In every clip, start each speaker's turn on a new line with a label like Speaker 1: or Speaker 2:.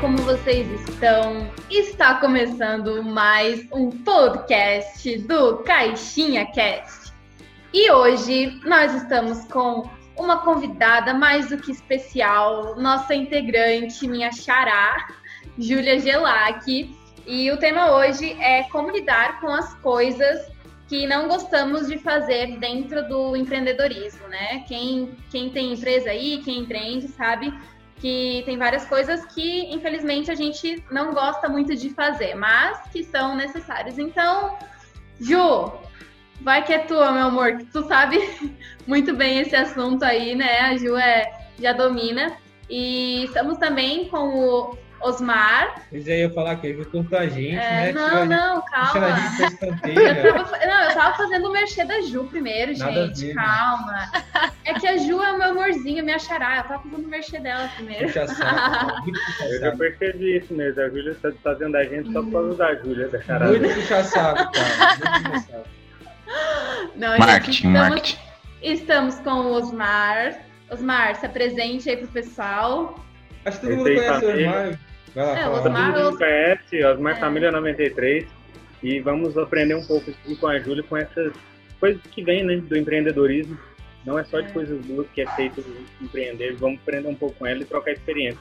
Speaker 1: como vocês estão? Está começando mais um podcast do Caixinha Cast. E hoje nós estamos com uma convidada mais do que especial, nossa integrante, minha xará, Júlia Gelac. E o tema hoje é como lidar com as coisas que não gostamos de fazer dentro do empreendedorismo, né? Quem, quem tem empresa aí, quem empreende, sabe que tem várias coisas que, infelizmente, a gente não gosta muito de fazer, mas que são necessárias. Então, Ju, vai que é tua, meu amor, que tu sabe muito bem esse assunto aí, né? A Ju é, já domina. E estamos também com o Osmar.
Speaker 2: Eu já ia falar que ele juntou a gente,
Speaker 1: É,
Speaker 2: né?
Speaker 1: não, não, calma. Eu tava, não, eu tava fazendo o merchan da Ju primeiro,
Speaker 2: Nada
Speaker 1: gente.
Speaker 2: né?
Speaker 1: calma. É que a Ju é o meu amorzinho, minha xará. Eu tava fazendo o merchan dela primeiro.
Speaker 2: Puxa saco, muito puxa
Speaker 3: Eu já percebi isso mesmo. A Júlia está fazendo a gente só por causa da Júlia, da charada.
Speaker 2: Muito puxa saco, cara. Muito.
Speaker 1: Não, gente,
Speaker 4: Marketing,
Speaker 1: estamos,
Speaker 4: marketing.
Speaker 1: Estamos com o Osmar. Osmar, se apresente aí pro pessoal.
Speaker 2: Acho que todo mundo conhece o. Osmar. Vai lá,
Speaker 1: É,
Speaker 2: fala.
Speaker 1: o
Speaker 3: Todo
Speaker 1: Osmar-
Speaker 3: mundo conhece, Osmar
Speaker 1: É.
Speaker 3: Família 93. E vamos aprender um pouco aqui com a Júlia com essas coisas que vêm né, do empreendedorismo. Não é só de
Speaker 1: É.
Speaker 3: coisas boas que é feito empreender. Vamos aprender um pouco com ela e trocar experiência.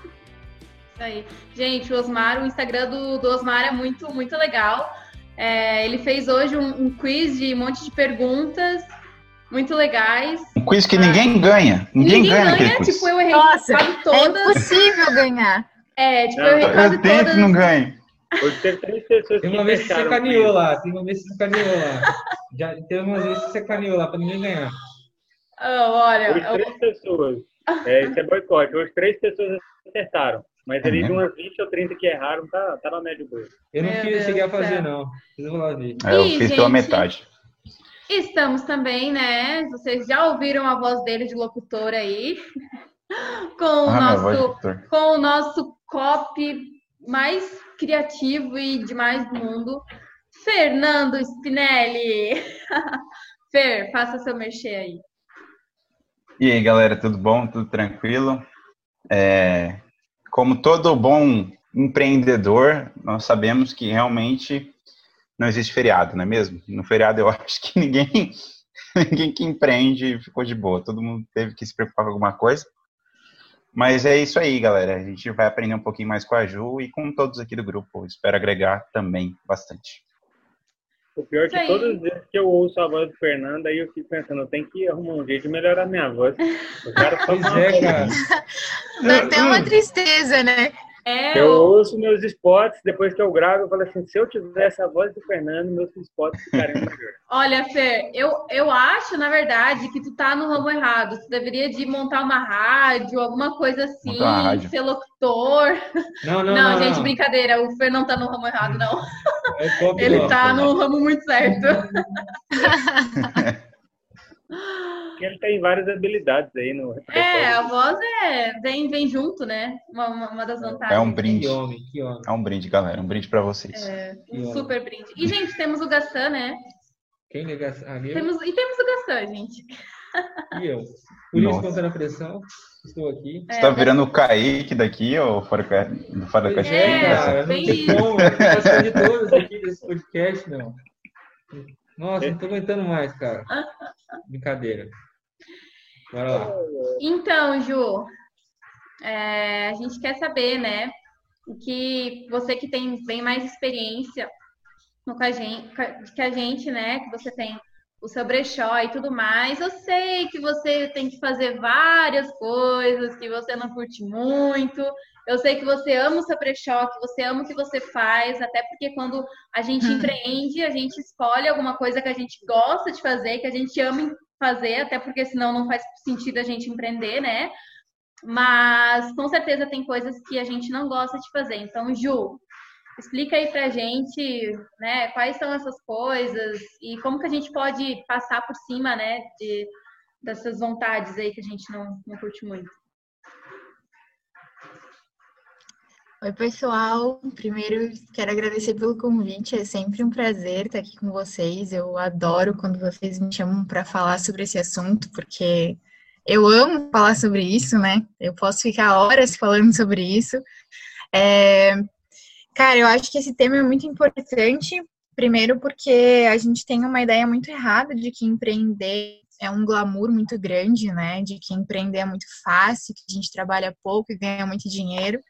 Speaker 1: Isso aí. Gente, o Osmar, o Instagram do, do Osmar é muito, muito legal. É, ele fez hoje um, um quiz de um monte de perguntas muito legais.
Speaker 4: Um quiz que ninguém ganha. Ninguém, ganha naquele quiz.
Speaker 1: tipo, eu errei
Speaker 5: Nossa,
Speaker 1: quase
Speaker 5: É
Speaker 1: todas.
Speaker 5: impossível ganhar.
Speaker 1: É, tipo,
Speaker 3: Não,
Speaker 1: eu errei quase
Speaker 4: Eu tento
Speaker 1: todas.
Speaker 4: e não ganho.
Speaker 3: Hoje teve três pessoas
Speaker 2: Tem uma vez que você
Speaker 3: comigo.
Speaker 2: lá. Tem uma vez que você sacaneou lá. Já teve uma vez que você sacaneou lá pra ninguém ganhar.
Speaker 1: Ah, olha,
Speaker 3: Hoje
Speaker 1: eu-
Speaker 3: três pessoas. É, isso é boicote. Hoje três pessoas acertaram. Mas
Speaker 4: É
Speaker 3: ali de umas 20 ou 30 que erraram, tá, tá na média boa.
Speaker 2: Eu não quis chegar a fazer, não. Vocês vão lá ver.
Speaker 4: É, eu
Speaker 1: Ih,
Speaker 4: fiz pela
Speaker 1: gente.
Speaker 4: metade.
Speaker 1: Estamos também, né? Vocês já ouviram a voz dele de locutor aí. Com o
Speaker 4: Ah,
Speaker 1: nosso, com o nosso copy mais criativo e demais do mundo, Fernando Spinelli. Fer, faça seu mexer aí.
Speaker 4: E aí, galera, tudo bom? Tudo tranquilo? É, como todo bom empreendedor, nós sabemos que realmente não existe feriado, não é mesmo? No feriado eu acho que ninguém, ninguém que empreende ficou de boa. Todo mundo teve que se preocupar com alguma coisa. Mas é isso aí, galera. A gente vai aprender um pouquinho mais com a Ju e com todos aqui do grupo. Espero agregar também bastante.
Speaker 3: O pior é que
Speaker 1: aí.
Speaker 3: todas as vezes que eu ouço a voz do Fernando, aí eu fico pensando, eu tenho que arrumar um jeito de melhorar minha voz. O cara só
Speaker 2: Pois é, cara.
Speaker 5: Dá até uma tristeza, né?
Speaker 1: É,
Speaker 3: Eu
Speaker 1: o-
Speaker 3: ouço meus spots, depois que eu gravo, eu falo assim, se eu tivesse a voz do Fernando, meus spots ficariam melhor.
Speaker 1: olha, Fer, eu, eu acho, na verdade, que tu tá no ramo errado. Tu deveria de montar uma rádio, alguma coisa assim, ser locutor.
Speaker 2: Não, não,
Speaker 1: Não,
Speaker 2: não.
Speaker 1: gente,
Speaker 2: não.
Speaker 1: brincadeira. O Fer não tá no ramo errado, não.
Speaker 2: É
Speaker 1: Ele tá no ramo muito certo.
Speaker 3: Ele tem várias habilidades aí no
Speaker 1: É, a voz é, vem, vem junto, né? Uma, uma, uma das vantagens.
Speaker 4: É um brinde.
Speaker 2: Que homem, que homem.
Speaker 4: É um brinde, galera. Um brinde pra vocês.
Speaker 1: Um super brinde. E, gente, temos o Gassan, né?
Speaker 2: Quem liga ali?
Speaker 1: Temos, e temos o Gassan, gente.
Speaker 2: E eu. Por isso, contando a pressão, estou aqui.
Speaker 4: Você tá virando o Kaique daqui ou fora, do fora da caixinha?
Speaker 1: É,
Speaker 2: cara,
Speaker 1: bem isso.
Speaker 2: Eu de todos aqui desse podcast, não. Nossa, não tô aguentando mais, cara. Brincadeira. Bora lá.
Speaker 1: Então, Ju, é, a gente quer saber, né? O que você que tem bem mais experiência no que a gente, que a gente, né? Que você tem o seu brechó e tudo mais. Eu sei que você tem que fazer várias coisas, que você não curte muito. Eu sei que você ama o seu brechó, que você ama o que você faz, até porque quando a gente
Speaker 5: Hum.
Speaker 1: empreende, a gente escolhe alguma coisa que a gente gosta de fazer, que a gente ama fazer, até porque senão não faz sentido a gente empreender, né? Mas com certeza tem coisas que a gente não gosta de fazer. Então, Ju, explica aí pra gente, né, quais são essas coisas e como que a gente pode passar por cima, né, de, dessas vontades aí que a gente não, não curte muito.
Speaker 5: Oi, pessoal. Primeiro, quero agradecer pelo convite. É sempre um prazer estar aqui com vocês. Eu adoro quando vocês me chamam para falar sobre esse assunto, porque eu amo falar sobre isso, né? Eu posso ficar horas falando sobre isso. É, cara, eu acho que esse tema é muito importante. Primeiro, porque a gente tem uma ideia muito errada de que empreender é um glamour muito grande, né? De que empreender é muito fácil, que a gente trabalha pouco e ganha muito dinheiro.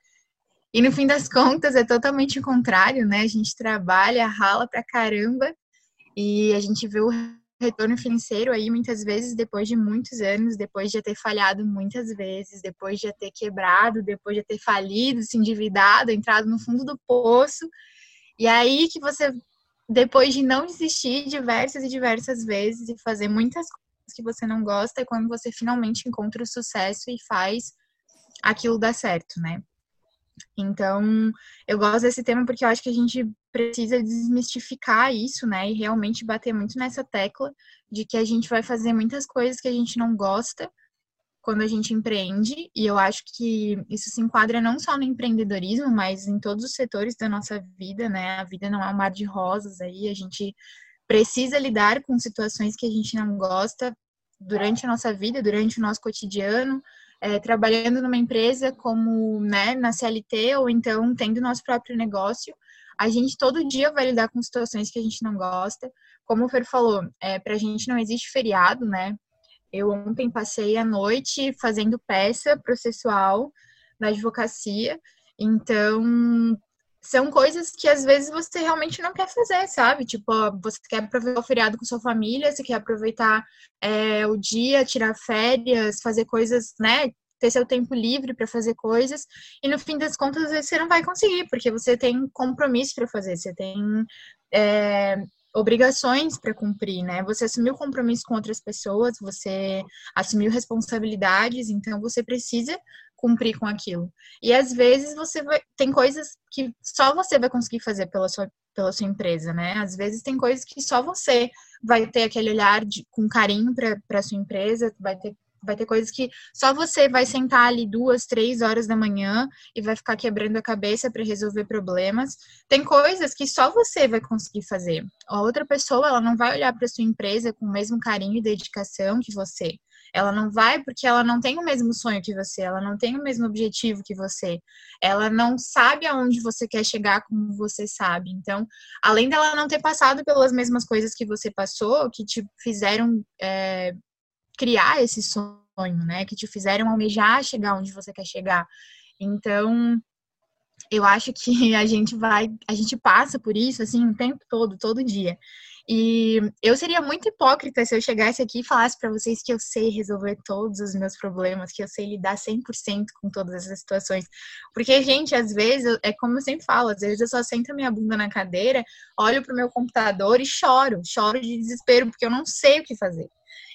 Speaker 5: E no fim das contas é totalmente o contrário, né? A gente trabalha, rala pra caramba e a gente vê o retorno financeiro aí muitas vezes depois de muitos anos, depois de ter falhado muitas vezes, depois de ter quebrado, depois de ter falido, se endividado, entrado no fundo do poço. E aí que você, depois de não desistir diversas e diversas vezes e fazer muitas coisas que você não gosta, é quando você finalmente encontra o sucesso e faz aquilo dar certo, né? Então, eu gosto desse tema porque eu acho que a gente precisa desmistificar isso, né? E realmente bater muito nessa tecla de que a gente vai fazer muitas coisas que a gente não gosta quando a gente empreende. E eu acho que isso se enquadra não só no empreendedorismo, mas em todos os setores da nossa vida, né? A vida não é um mar de rosas aí, a gente precisa lidar com situações que a gente não gosta durante a nossa vida, durante o nosso cotidiano é, trabalhando numa empresa como né, na CLT ou então tendo nosso próprio negócio, a gente todo dia vai lidar com situações que a gente não gosta. Como o Fer falou, é, para a gente não existe feriado, né? Eu ontem passei a noite fazendo peça processual na advocacia, então são coisas que às vezes você realmente não quer fazer, sabe? Tipo, você quer aproveitar o feriado com sua família, você quer aproveitar é, o dia, tirar férias, fazer coisas, né? Ter seu tempo livre para fazer coisas, e no fim das contas, às vezes você não vai conseguir, porque você tem compromisso para fazer, você tem é, obrigações para cumprir, né? Você assumiu compromisso com outras pessoas, você assumiu responsabilidades, então você precisa cumprir com aquilo. E às vezes você vai, tem coisas que só você vai conseguir fazer pela sua, pela sua empresa, né? Às vezes tem coisas que só você vai ter aquele olhar de, com carinho para a sua empresa, vai ter vai ter coisas que só você vai sentar ali duas, três horas da manhã e vai ficar quebrando a cabeça para resolver problemas. Tem coisas que só você vai conseguir fazer. A outra pessoa, ela não vai olhar para sua empresa com o mesmo carinho e dedicação que você. Ela não vai porque ela não tem o mesmo sonho que você, ela não tem o mesmo objetivo que você, ela não sabe aonde você quer chegar como você sabe. Então, além dela não ter passado pelas mesmas coisas que você passou, que te fizeram é, criar esse sonho, né? Que te fizeram almejar chegar onde você quer chegar. Então, eu acho que a gente vai, a gente passa por isso assim o tempo todo, todo dia. E eu seria muito hipócrita se eu chegasse aqui e falasse para vocês que eu sei resolver todos os meus problemas, que eu sei lidar 100% com todas essas situações. Porque, gente, às vezes, é como eu sempre falo, às vezes eu só sento a minha bunda na cadeira, olho pro meu computador e choro, choro de desespero, porque eu não sei o que fazer.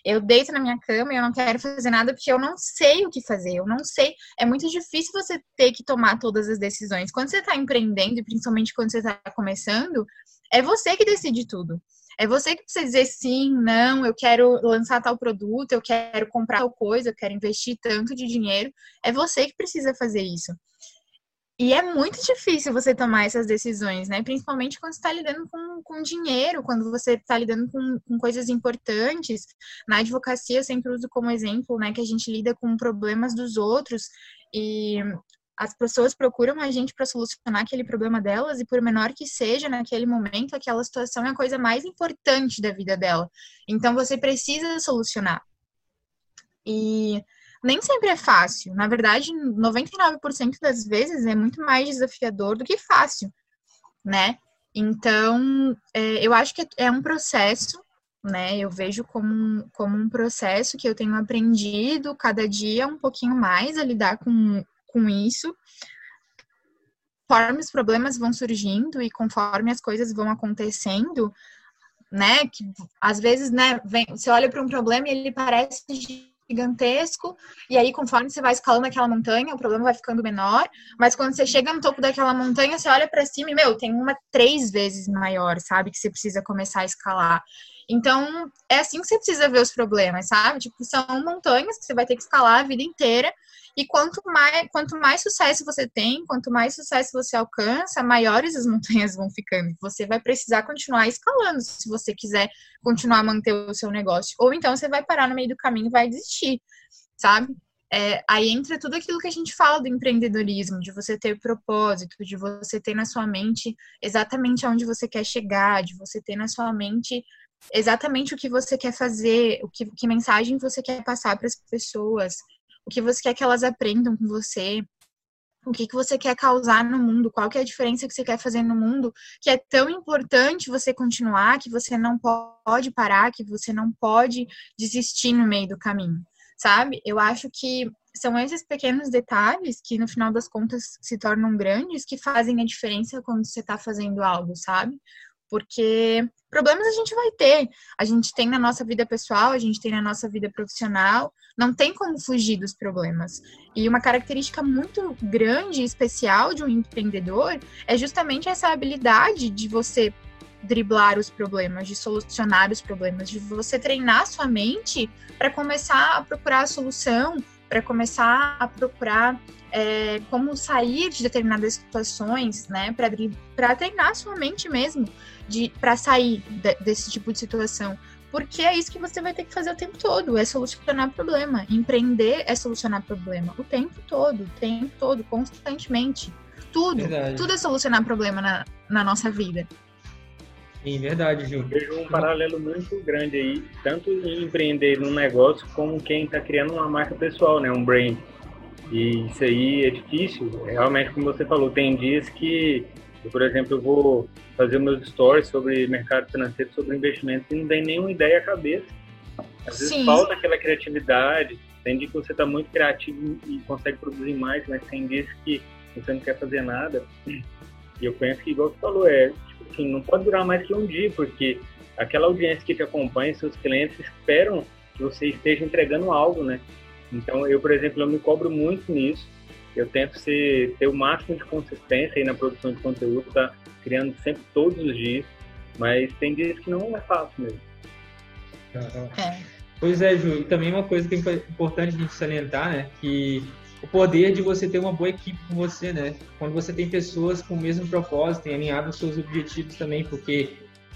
Speaker 5: Eu deito na minha cama e eu não quero fazer nada porque eu não sei o que fazer. Eu não sei. É muito difícil você ter que tomar todas as decisões. Quando você está empreendendo, e principalmente quando você está começando, é você que decide tudo. É você que precisa dizer sim, não, eu quero lançar tal produto, eu quero comprar tal coisa, eu quero investir tanto de dinheiro. É você que precisa fazer isso. E é muito difícil você tomar essas decisões, né? Principalmente quando você está lidando com, com dinheiro, quando você está lidando com, com coisas importantes. Na advocacia, eu sempre uso como exemplo, né, que a gente lida com problemas dos outros e as pessoas procuram a gente para solucionar aquele problema delas e por menor que seja naquele momento, aquela situação é a coisa mais importante da vida dela. Então você precisa solucionar. E nem sempre é fácil. Na verdade, 99% das vezes é muito mais desafiador do que fácil, né? Então, é, eu acho que é um processo, né? Eu vejo como, como um processo que eu tenho aprendido cada dia um pouquinho mais a lidar com, com isso. Conforme os problemas vão surgindo e conforme as coisas vão acontecendo, né? Que às vezes, né, vem, você olha para um problema e ele parece gigantesco, e aí conforme você vai escalando aquela montanha, o problema vai ficando menor, mas quando você chega no topo daquela montanha, você olha para cima e, meu, tem uma três vezes maior, sabe, que você precisa começar a escalar. Então, é assim que você precisa ver os problemas, sabe? Tipo, são montanhas que você vai ter que escalar a vida inteira, e quanto mais, quanto mais sucesso você tem, quanto mais sucesso você alcança, maiores as montanhas vão ficando. Você vai precisar continuar escalando se você quiser continuar a manter o seu negócio. Ou então você vai parar no meio do caminho e vai desistir, sabe? É, aí entra tudo aquilo que a gente fala do empreendedorismo, de você ter propósito, de você ter na sua mente exatamente aonde você quer chegar, de você ter na sua mente exatamente o que você quer fazer, o que, que mensagem você quer passar para as pessoas, o que você quer que elas aprendam com você, o que, que você quer causar no mundo, qual que é a diferença que você quer fazer no mundo, que é tão importante você continuar, que você não pode parar, que você não pode desistir no meio do caminho, sabe? Eu acho que são esses pequenos detalhes que, no final das contas, se tornam grandes, que fazem a diferença quando você está fazendo algo, sabe? Porque problemas a gente vai ter. A gente tem na nossa vida pessoal, a gente tem na nossa vida profissional, não tem como fugir dos problemas. E uma característica muito grande e especial de um empreendedor é justamente essa habilidade de você driblar os problemas, de solucionar os problemas, de você treinar sua mente para começar a procurar a solução, para começar a procurar é, como sair de determinadas situações, né, para treinar sua mente mesmo, de para sair de, desse tipo de situação. Porque é isso que você vai ter que fazer o tempo todo, é solucionar problema. Empreender é solucionar problema o tempo todo, o tempo todo, constantemente. Tudo, verdade. tudo é solucionar problema na, na nossa vida.
Speaker 2: Sim, verdade, Ju.
Speaker 3: Vejo um paralelo muito grande aí, tanto em empreender num negócio como quem está criando uma marca pessoal, né, um brand. E isso aí é difícil. Realmente, como você falou, tem dias que eu, por exemplo, eu vou fazer meus stories sobre mercado financeiro, sobre investimentos e não tem nenhuma ideia à cabeça. Às vezes Sim. falta aquela criatividade. Tem dias que você está muito criativo e consegue produzir mais, mas tem dias que você não quer fazer nada. E eu penso que, igual você falou, é, tipo assim, não pode durar mais que um dia, porque aquela audiência que te acompanha, seus clientes esperam que você esteja entregando algo, né? Então, eu, por exemplo, eu me cobro muito nisso. Eu tento ser, ter o máximo de consistência aí na produção de conteúdo, tá criando sempre todos os dias, mas tem dias que não é fácil mesmo.
Speaker 2: É. Pois é, Ju, e também uma coisa que é importante a gente salientar, né, que o poder de você ter uma boa equipe com você, né, quando você tem pessoas com o mesmo propósito, tem alinhado os seus objetivos também, porque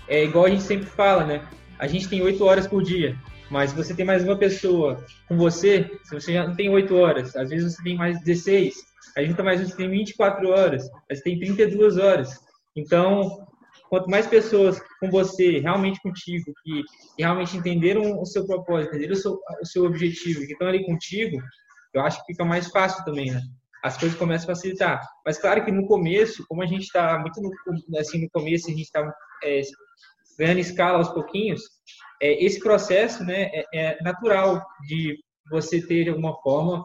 Speaker 2: é igual a gente sempre fala, né, a gente tem oito horas por dia, mas se você tem mais uma pessoa com você, se você já não tem 8 horas, às vezes você tem mais 16, aí junta mais você tem 24 horas, aí você tem 32 horas. Então, quanto mais pessoas com você, realmente contigo, que, que realmente entenderam o seu propósito, entenderam o seu, o seu objetivo, que estão ali contigo, eu acho que fica mais fácil também, né? As coisas começam a facilitar. Mas claro que no começo, como a gente está muito no, assim, no começo, a gente está é, ganhando escala aos pouquinhos, é, esse processo né, é, é, natural de você ter, de alguma forma,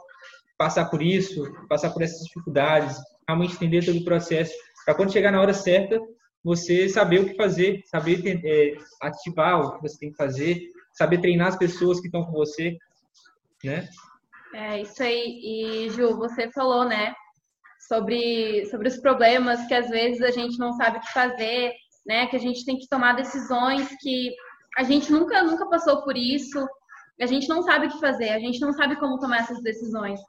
Speaker 2: passar por isso, passar por essas dificuldades, realmente entender todo o processo, para quando chegar na hora certa, você saber o que fazer, saber é, ativar o que você tem que fazer, saber treinar as pessoas que estão com você, né?
Speaker 1: É isso aí. E Ju, você falou, né, sobre sobre os problemas que às vezes a gente não sabe o que fazer, né, que a gente tem que tomar decisões que a gente nunca, nunca passou por isso, a gente não sabe o que fazer, a gente não sabe como tomar essas decisões.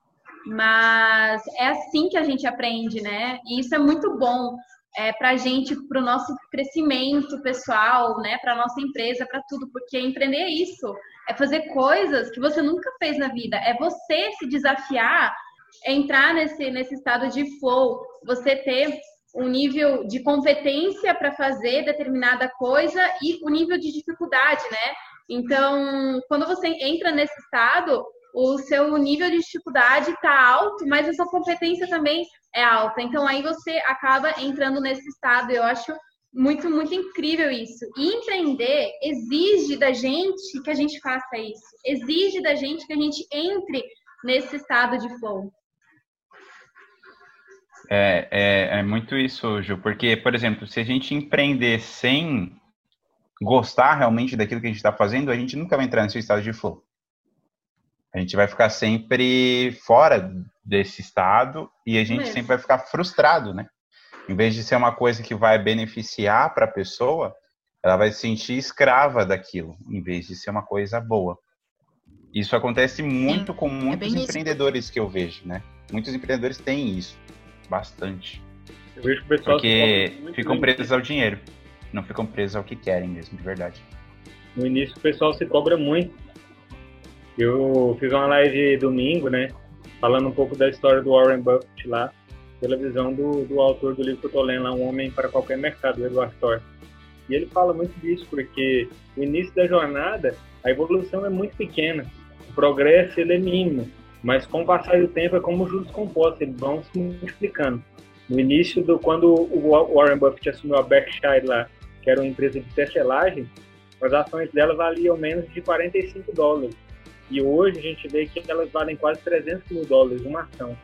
Speaker 1: Mas é assim que a gente aprende, né? E isso é muito bom é, para a gente, para o nosso crescimento pessoal, né? Para nossa empresa, para tudo, porque empreender é isso, é fazer coisas que você nunca fez na vida, é você se desafiar, é entrar nesse, nesse estado de flow, você ter um nível de competência para fazer determinada coisa e o nível de dificuldade, né? Então, quando você entra nesse estado, o seu nível de dificuldade está alto, mas a sua competência também é alta. Então, aí você acaba entrando nesse estado. Eu acho muito, muito incrível isso. E empreender exige da gente que a gente faça isso. Exige da gente que a gente entre nesse estado de flow.
Speaker 4: É, é, é muito isso, Ju, porque, por exemplo, se a gente empreender sem gostar realmente daquilo que a gente está fazendo, a gente nunca vai entrar nesse estado de flow. A gente vai ficar sempre fora desse estado e a gente Mesmo. sempre vai ficar frustrado, né? Em vez de ser uma coisa que vai beneficiar para a pessoa, ela vai se sentir escrava daquilo, em vez de ser uma coisa boa. Isso acontece muito com é muitos é empreendedores isso. que eu vejo, né? Muitos empreendedores têm isso bastante. Eu vejo que o pessoal Porque ficam presos ao dinheiro. Não ficam presos ao que querem mesmo, de verdade.
Speaker 3: No início o pessoal se cobra muito. Eu fiz uma live domingo, né? falando um pouco da história do Warren Buffett lá, pela visão do, do autor do livro que eu estou lendo lá, Um Homem para Qualquer Mercado, o Edward Thorne. E ele fala muito disso, porque o início da jornada, a evolução é muito pequena, o progresso ele é mínimo, mas com o passar do tempo é como juros compostos, eles vão se multiplicando. No início, do quando o Warren Buffett assumiu a Berkshire lá, que era uma empresa de tecelagem, as ações dela valiam menos de 45 dólares. E hoje a gente vê que elas valem quase 300 mil dólares uma ação.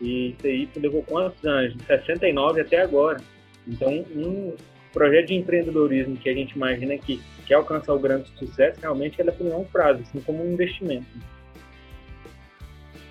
Speaker 3: E isso aí levou quantos anos? De 69 até agora. Então, um projeto de empreendedorismo que a gente imagina que quer alcançar o grande sucesso, realmente ela é por longo prazo, assim como um investimento.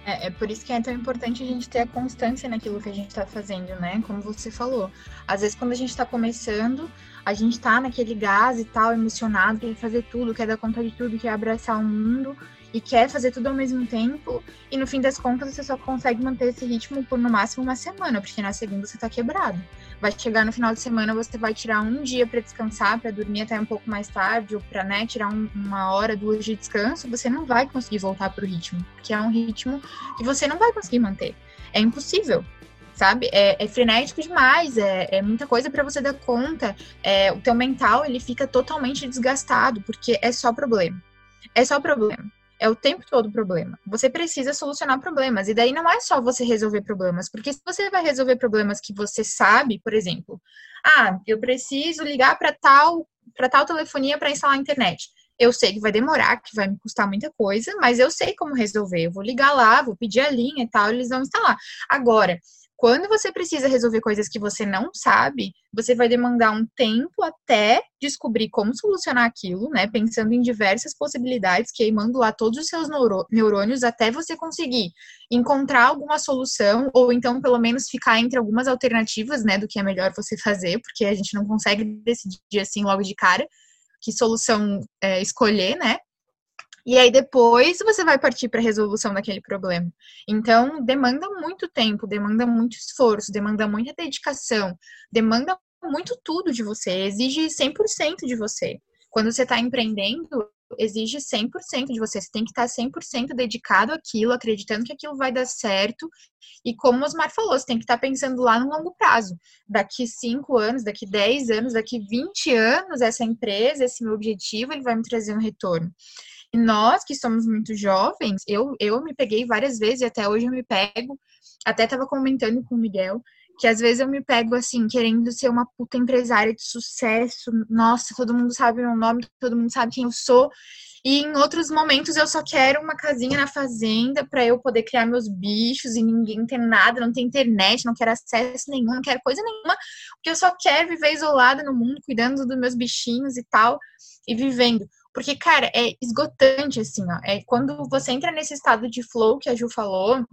Speaker 5: É, é, por isso que é tão importante a gente ter a constância naquilo que a gente está fazendo, né? Como você falou. Às vezes, quando a gente está começando, a gente está naquele gás e tal, emocionado, quer fazer tudo, quer dar conta de tudo, quer abraçar o mundo e quer fazer tudo ao mesmo tempo. E no fim das contas, você só consegue manter esse ritmo por no máximo uma semana, porque na segunda você está quebrado vai chegar no final de semana, você vai tirar um dia para descansar, para dormir até um pouco mais tarde, ou para né, tirar um, uma hora, duas de descanso, você não vai conseguir voltar para o ritmo, porque é um ritmo que você não vai conseguir manter. É impossível, sabe? É, é frenético demais, é, é muita coisa para você dar conta. É, o teu mental ele fica totalmente desgastado, porque é só problema. É só problema. É o tempo todo problema. Você precisa solucionar problemas. E daí não é só você resolver problemas, porque se você vai resolver problemas que você sabe, por exemplo, ah, eu preciso ligar para tal para tal telefonia para instalar a internet. Eu sei que vai demorar, que vai me custar muita coisa, mas eu sei como resolver. Eu vou ligar lá, vou pedir a linha e tal, eles vão instalar. Agora, quando você precisa resolver coisas que você não sabe, você vai demandar um tempo até descobrir como solucionar aquilo, né? Pensando em diversas possibilidades, queimando lá todos os seus neurônios até você conseguir encontrar alguma solução, ou então pelo menos ficar entre algumas alternativas, né? Do que é melhor você fazer, porque a gente não consegue decidir assim logo de cara que solução é, escolher, né? E aí depois você vai partir para a resolução daquele problema. Então, demanda muito tempo, demanda muito esforço, demanda muita dedicação, demanda muito tudo de você, exige 100% de você. Quando você está empreendendo, exige 100% de você. Você tem que estar 100% dedicado àquilo, acreditando que aquilo vai dar certo. E como o Osmar falou, você tem que estar pensando lá no longo prazo. Daqui 5 anos, daqui 10 anos, daqui 20 anos, essa empresa, esse meu objetivo, ele vai me trazer um retorno. E nós, que somos muito jovens, eu, eu me peguei várias vezes e até hoje eu me pego, até estava comentando com o Miguel, que às vezes eu me pego assim, querendo ser uma puta empresária de sucesso. Nossa, todo mundo sabe meu nome, todo mundo sabe quem eu sou. E em outros momentos eu só quero uma casinha na fazenda para eu poder criar meus bichos e ninguém ter nada, não ter internet, não quero acesso nenhum, não quero coisa nenhuma, porque eu só quero viver isolada no mundo, cuidando dos meus bichinhos e tal, e vivendo. Porque, cara, é esgotante, assim, ó. É quando você entra nesse estado de flow que a Ju falou,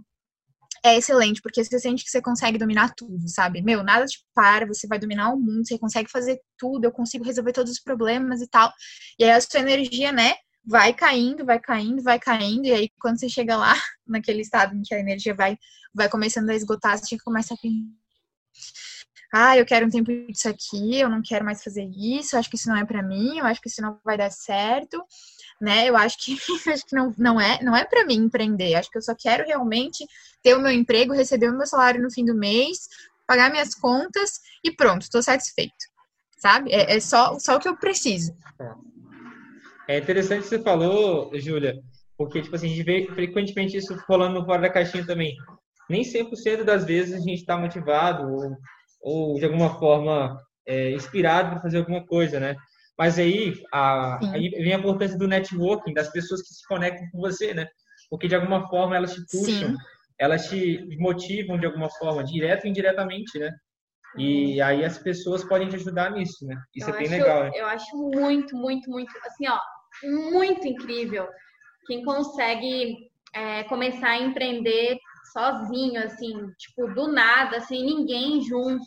Speaker 5: é excelente, porque você sente que você consegue dominar tudo, sabe? Meu, nada te para, você vai dominar o mundo, você consegue fazer tudo, eu consigo resolver todos os problemas e tal. E aí a sua energia, né, vai caindo, vai caindo, vai caindo, e aí quando você chega lá, naquele estado em que a energia vai, vai começando a esgotar, você começa a ah, eu quero um tempo disso aqui, eu não quero mais fazer isso, eu acho que isso não é para mim, eu acho que isso não vai dar certo, né? Eu acho que acho que não, não é, não é para mim empreender. Acho que eu só quero realmente ter o meu emprego, receber o meu salário no fim do mês, pagar minhas contas e pronto, estou satisfeito. Sabe? É, é, só, só o que eu preciso.
Speaker 2: É interessante que você falou, Júlia, porque tipo assim, a gente vê frequentemente isso rolando fora da caixinha também. Nem 100% das vezes a gente está motivado ou ou de alguma forma é, inspirado para fazer alguma coisa, né? Mas aí, a, aí vem a importância do networking, das pessoas que se conectam com você, né? Porque de alguma forma elas te puxam, Sim. elas te motivam de alguma forma, direto ou indiretamente, né? E aí as pessoas podem te ajudar nisso, né? Isso eu é bem
Speaker 1: acho,
Speaker 2: legal, né?
Speaker 1: Eu acho muito, muito, muito, assim, ó, muito incrível quem consegue é, começar a empreender sozinho, assim, tipo, do nada, sem ninguém junto,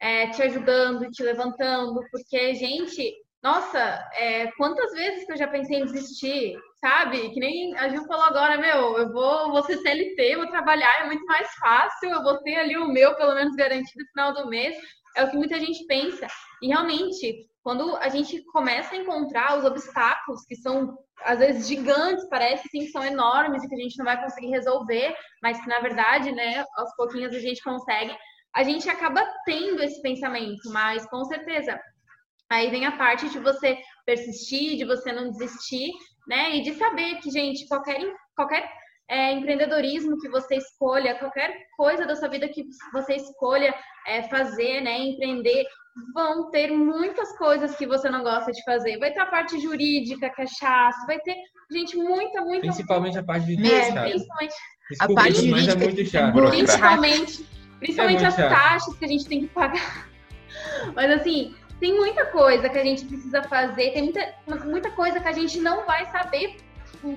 Speaker 1: é, te ajudando, te levantando, porque, gente, nossa, é, quantas vezes que eu já pensei em desistir, sabe? Que nem a Gil falou agora, meu, eu vou, vou ser CLT, vou trabalhar, é muito mais fácil, eu vou ter ali o meu, pelo menos, garantido no final do mês, é o que muita gente pensa. E realmente, quando a gente começa a encontrar os obstáculos que são às vezes gigantes, parece sim que são enormes e que a gente não vai conseguir resolver, mas que na verdade, né, aos pouquinhos a gente consegue, a gente acaba tendo esse pensamento, mas com certeza. Aí vem a parte de você persistir, de você não desistir, né, e de saber que, gente, qualquer, qualquer é, empreendedorismo que você escolha, qualquer coisa da sua vida que você escolha é, fazer, né, empreender, vão ter muitas coisas que você não gosta de fazer. Vai ter a parte jurídica, que é vai ter, gente, muita, muita.
Speaker 2: Principalmente a parte jurídica. É,
Speaker 1: principalmente.
Speaker 5: Desculpa, a parte jurídica.
Speaker 2: Mas é muito chato.
Speaker 1: Principalmente, principalmente é as chato. taxas que a gente tem que pagar. Mas assim, tem muita coisa que a gente precisa fazer, tem muita, muita coisa que a gente não vai saber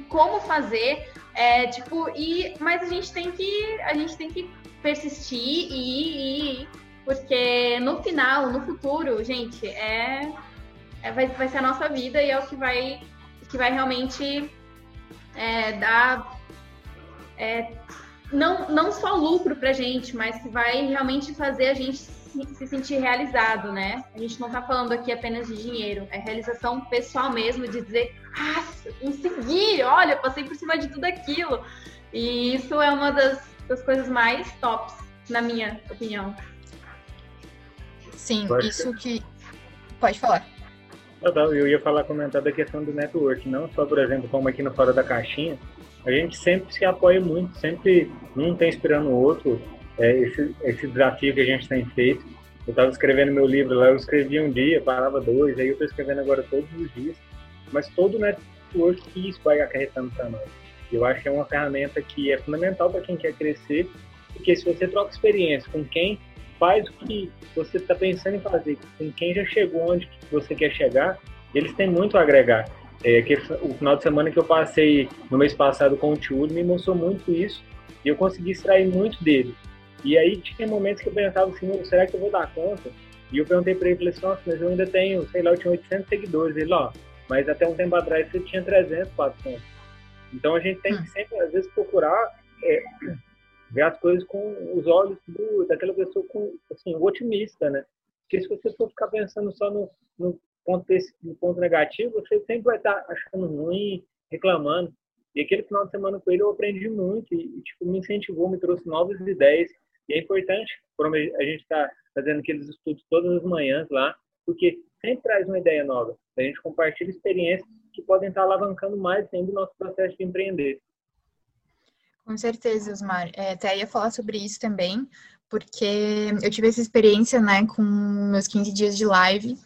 Speaker 1: como fazer, é, tipo, e, mas a gente tem que, a gente tem que persistir e, e porque no final, no futuro, gente, é, é vai, vai ser a nossa vida e é o que vai, que vai realmente é, dar é, não, não só lucro pra gente, mas que vai realmente fazer a gente se sentir realizado, né? A gente não está falando aqui apenas de dinheiro, é realização pessoal mesmo, de dizer, ah, consegui, olha, passei por cima de tudo aquilo. E isso é uma das, das coisas mais tops, na minha opinião.
Speaker 5: Sim, Pode isso ser. que. Pode falar.
Speaker 3: Eu ia falar, comentar da questão do network, não só, por exemplo, como aqui no Fora da Caixinha, a gente sempre se apoia muito, sempre um tem inspirando o outro, é, esse, esse desafio que a gente tem feito. Eu estava escrevendo meu livro lá, eu escrevi um dia, parava dois, aí eu estou escrevendo agora todos os dias. Mas todo o network que isso vai acarretando para nós. Eu acho que é uma ferramenta que é fundamental para quem quer crescer, porque se você troca experiência com quem faz o que você está pensando em fazer, com quem já chegou onde você quer chegar, eles têm muito a agregar. É, que o final de semana que eu passei no mês passado com o Tiúlio me mostrou muito isso e eu consegui extrair muito dele. E aí tinha momentos que eu pensava assim, será que eu vou dar conta? E eu perguntei para ele, falei assim, nossa, mas eu ainda tenho, sei lá, eu tinha 800 seguidores. Ele, ó, mas até um tempo atrás você tinha 300, 400. Então a gente tem que hum. sempre, às vezes, procurar é, ver as coisas com os olhos do, daquela pessoa com, assim, otimista, né? Porque se você for ficar pensando só no, no, ponto, desse, no ponto negativo, você sempre vai estar achando ruim, reclamando. E aquele final de semana com ele eu aprendi muito e, tipo, me incentivou, me trouxe novas ideias e é importante, a gente está fazendo aqueles estudos todas as manhãs lá, porque sempre traz uma ideia nova. A gente compartilha experiências que podem estar alavancando mais ainda o nosso processo de empreender.
Speaker 5: Com certeza, Osmar. É, até ia falar sobre isso também, porque eu tive essa experiência, né, com meus 15 dias de live,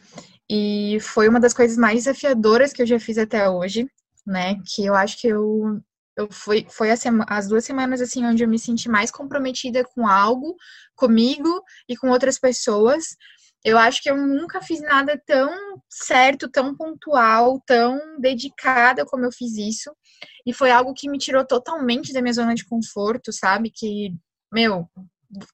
Speaker 5: e foi uma das coisas mais desafiadoras que eu já fiz até hoje, né, que eu acho que eu eu foi, foi as duas semanas assim onde eu me senti mais comprometida com algo, comigo e com outras pessoas. Eu acho que eu nunca fiz nada tão certo, tão pontual, tão dedicada como eu fiz isso. E foi algo que me tirou totalmente da minha zona de conforto, sabe? Que, meu,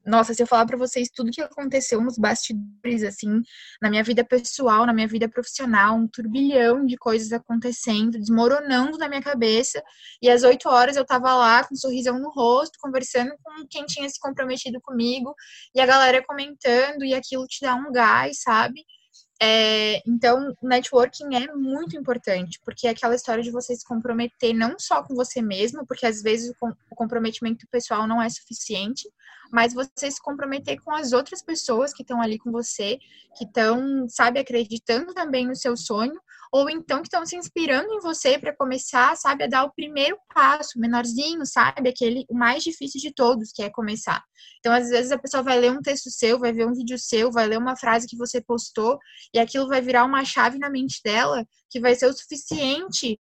Speaker 5: nossa, se eu falar para vocês tudo que aconteceu nos bastidores, assim, na minha vida pessoal, na minha vida profissional, um turbilhão de coisas acontecendo, desmoronando na minha cabeça. E às oito horas eu tava lá com um sorrisão no rosto, conversando com quem tinha se comprometido comigo, e a galera comentando, e aquilo te dá um gás, sabe? É, então, networking é muito importante, porque é aquela história de você se comprometer não só com você mesmo, porque às vezes o comprometimento pessoal não é suficiente, mas você se comprometer com as outras pessoas que estão ali com você, que estão, sabe, acreditando também no seu sonho, ou então que estão se inspirando em você para começar, sabe, a dar o primeiro passo, menorzinho, sabe, aquele o mais difícil de todos, que é começar. Então, às vezes a pessoa vai ler um texto seu, vai ver um vídeo seu, vai ler uma frase que você postou e aquilo vai virar uma chave na mente dela que vai ser o suficiente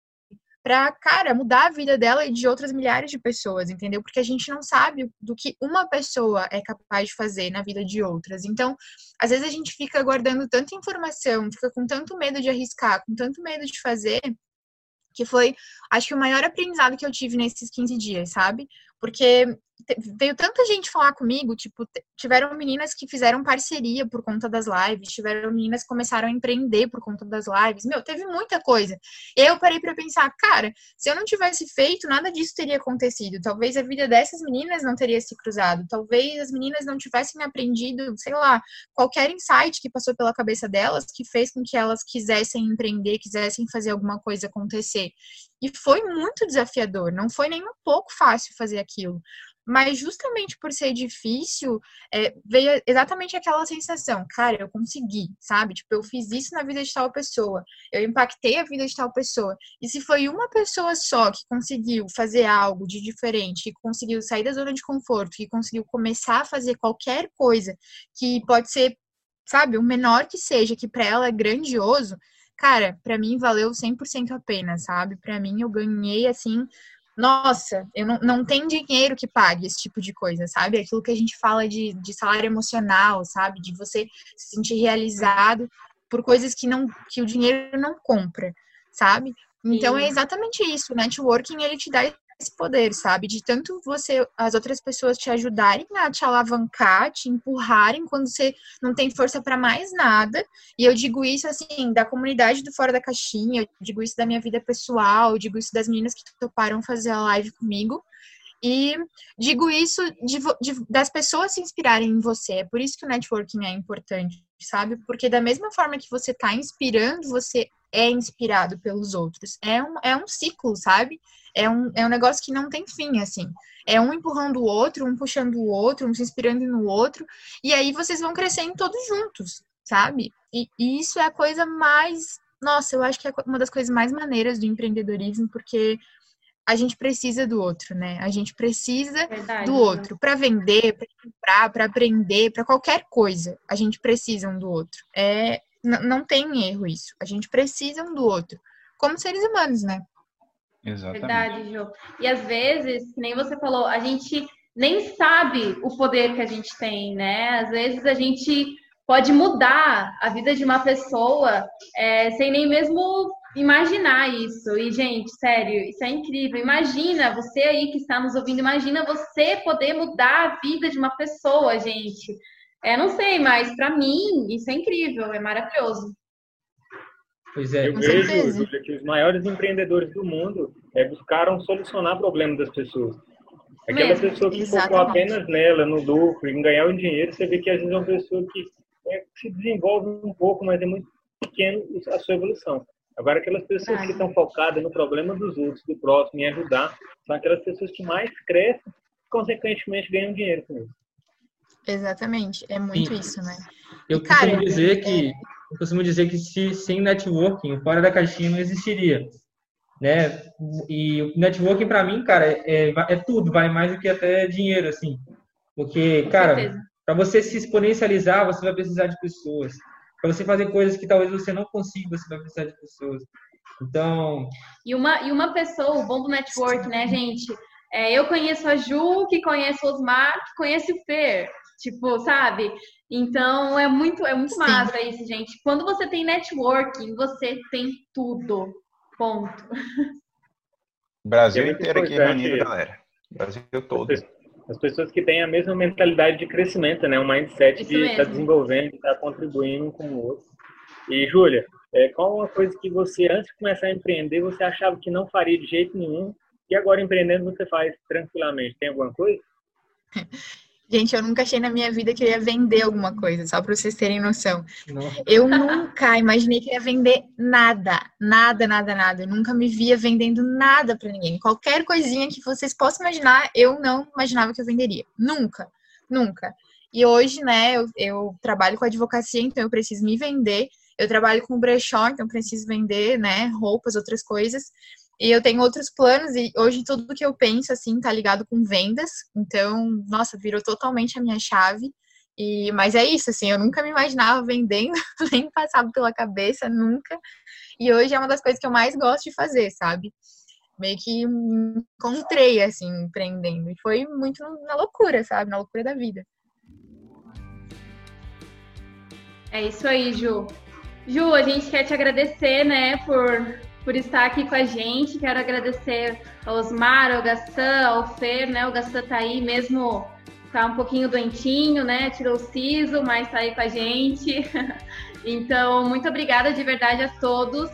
Speaker 5: para, cara, mudar a vida dela e de outras milhares de pessoas, entendeu? Porque a gente não sabe do que uma pessoa é capaz de fazer na vida de outras. Então, às vezes a gente fica guardando tanta informação, fica com tanto medo de arriscar, com tanto medo de fazer, que foi, acho que o maior aprendizado que eu tive nesses 15 dias, sabe? Porque veio tanta gente falar comigo, tipo, tiveram meninas que fizeram parceria por conta das lives, tiveram meninas que começaram a empreender por conta das lives. Meu, teve muita coisa. Eu parei para pensar, cara, se eu não tivesse feito, nada disso teria acontecido. Talvez a vida dessas meninas não teria se cruzado. Talvez as meninas não tivessem aprendido, sei lá, qualquer insight que passou pela cabeça delas que fez com que elas quisessem empreender, quisessem fazer alguma coisa acontecer. E foi muito desafiador, não foi nem um pouco fácil fazer aquilo. Mas justamente por ser difícil, é, veio exatamente aquela sensação, cara, eu consegui, sabe? Tipo, eu fiz isso na vida de tal pessoa, eu impactei a vida de tal pessoa. E se foi uma pessoa só que conseguiu fazer algo de diferente, que conseguiu sair da zona de conforto, que conseguiu começar a fazer qualquer coisa que pode ser, sabe, o menor que seja, que para ela é grandioso, cara, para mim valeu 100% a pena, sabe? Para mim eu ganhei assim nossa, eu não, não tem dinheiro que pague esse tipo de coisa, sabe? Aquilo que a gente fala de, de salário emocional, sabe? De você se sentir realizado por coisas que não que o dinheiro não compra, sabe? Então Sim. é exatamente isso. O networking ele te dá esse poder, sabe? De tanto você, as outras pessoas te ajudarem a te alavancar, te empurrarem quando você não tem força para mais nada. E eu digo isso assim, da comunidade do Fora da Caixinha, eu digo isso da minha vida pessoal, eu digo isso das meninas que toparam fazer a live comigo. E digo isso de, de, das pessoas se inspirarem em você. É por isso que o networking é importante, sabe? Porque da mesma forma que você está inspirando, você é inspirado pelos outros. É um, é um ciclo, sabe? É um, é um negócio que não tem fim, assim. É um empurrando o outro, um puxando o outro, um se inspirando no outro. E aí vocês vão crescendo todos juntos, sabe? E, e isso é a coisa mais. Nossa, eu acho que é uma das coisas mais maneiras do empreendedorismo, porque a gente precisa do outro, né? A gente precisa Verdade, do outro para vender, para comprar, para aprender, para qualquer coisa. A gente precisa um do outro. É, não tem erro isso. A gente precisa um do outro, como seres humanos, né?
Speaker 4: Exatamente.
Speaker 1: Verdade, Jô. E às vezes, nem você falou, a gente nem sabe o poder que a gente tem, né? Às vezes a gente pode mudar a vida de uma pessoa é, sem nem mesmo imaginar isso. E, gente, sério, isso é incrível. Imagina, você aí que está nos ouvindo, imagina você poder mudar a vida de uma pessoa, gente. É, não sei, mas para mim isso é incrível, é maravilhoso.
Speaker 3: Pois é. Eu vejo, Júlia, que os maiores empreendedores do mundo é, buscaram solucionar problemas das pessoas. Aquela Mesmo, pessoa que exatamente. focou apenas nela, no lucro, em ganhar o dinheiro, você vê que às vezes é uma pessoa que é, se desenvolve um pouco, mas é muito pequeno a sua evolução. Agora, aquelas pessoas que estão focadas no problema dos outros, do próximo, em ajudar, são aquelas pessoas que mais crescem e, consequentemente, ganham dinheiro com isso.
Speaker 5: Exatamente, é muito Sim. isso, né?
Speaker 2: Eu e, costumo cara, dizer é... eu costumo dizer que se, sem networking, fora da caixinha não existiria, né? E o networking para mim, cara, é, é tudo, vale mais do que até dinheiro, assim, porque, cara, para você se exponencializar, você vai precisar de pessoas. Para você fazer coisas que talvez você não consiga, você vai precisar de pessoas. Então.
Speaker 1: E uma, e uma pessoa, o bom do network, né, gente? É, eu conheço a Ju, que conhece o Osmar, que conhece o Fer. Tipo, sabe? Então é muito, é muito Sim. massa isso, gente. Quando você tem networking, você tem tudo. Ponto.
Speaker 4: Brasil inteiro aqui reunido, galera. Brasil todo.
Speaker 3: As pessoas que têm a mesma mentalidade de crescimento, né? Um mindset isso de estar tá desenvolvendo, estar tá contribuindo com o outro. E, Júlia, é, qual uma coisa que você, antes de começar a empreender, você achava que não faria de jeito nenhum, e agora empreendendo você faz tranquilamente? Tem alguma coisa?
Speaker 5: Gente, eu nunca achei na minha vida que eu ia vender alguma coisa, só para vocês terem noção. Eu nunca imaginei que ia vender nada, nada, nada, nada. Eu nunca me via vendendo nada para ninguém. Qualquer coisinha que vocês possam imaginar, eu não imaginava que eu venderia. Nunca, nunca. E hoje, né, eu, eu trabalho com advocacia, então eu preciso me vender. Eu trabalho com brechó, então preciso vender, né, roupas, outras coisas. E eu tenho outros planos e hoje tudo que eu penso assim tá ligado com vendas. Então, nossa, virou totalmente a minha chave. E mas é isso, assim, eu nunca me imaginava vendendo, nem passava pela cabeça nunca. E hoje é uma das coisas que eu mais gosto de fazer, sabe? Meio que me encontrei assim empreendendo e foi muito na loucura, sabe? Na loucura da vida.
Speaker 1: É isso aí, Ju. Ju, a gente quer te agradecer, né, por por estar aqui com a gente. Quero agradecer ao Osmar, ao Gassan, ao Fer, né? O Gassan tá aí mesmo, tá um pouquinho doentinho, né? Tirou o siso, mas tá aí com a gente. então, muito obrigada de verdade a todos.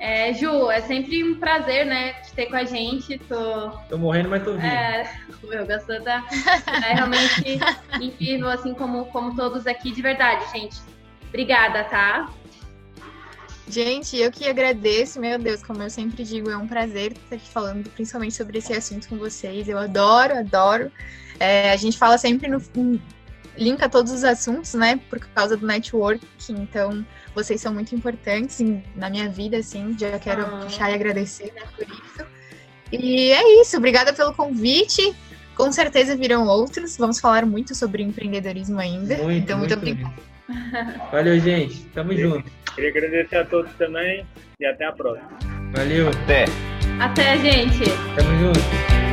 Speaker 1: É, Ju, é sempre um prazer, né, te ter com a gente. Tô,
Speaker 2: tô morrendo, mas tô vivo.
Speaker 1: É, o meu Gassan tá, é realmente incrível, assim como, como todos aqui, de verdade, gente. Obrigada, tá?
Speaker 5: Gente, eu que agradeço, meu Deus, como eu sempre digo, é um prazer estar aqui falando principalmente sobre esse assunto com vocês. Eu adoro, adoro. É, a gente fala sempre no. linka todos os assuntos, né? Por causa do network. Então, vocês são muito importantes na minha vida, assim. Já quero ah. puxar e agradecer né, por isso. E é isso. Obrigada pelo convite. Com certeza virão outros. Vamos falar muito sobre empreendedorismo ainda.
Speaker 2: Muito,
Speaker 5: então,
Speaker 2: muito, muito obrigada. Valeu, gente. Tamo junto.
Speaker 3: Queria agradecer a todos também e até a próxima.
Speaker 2: Valeu.
Speaker 4: Até.
Speaker 1: Até, gente.
Speaker 2: Tamo junto.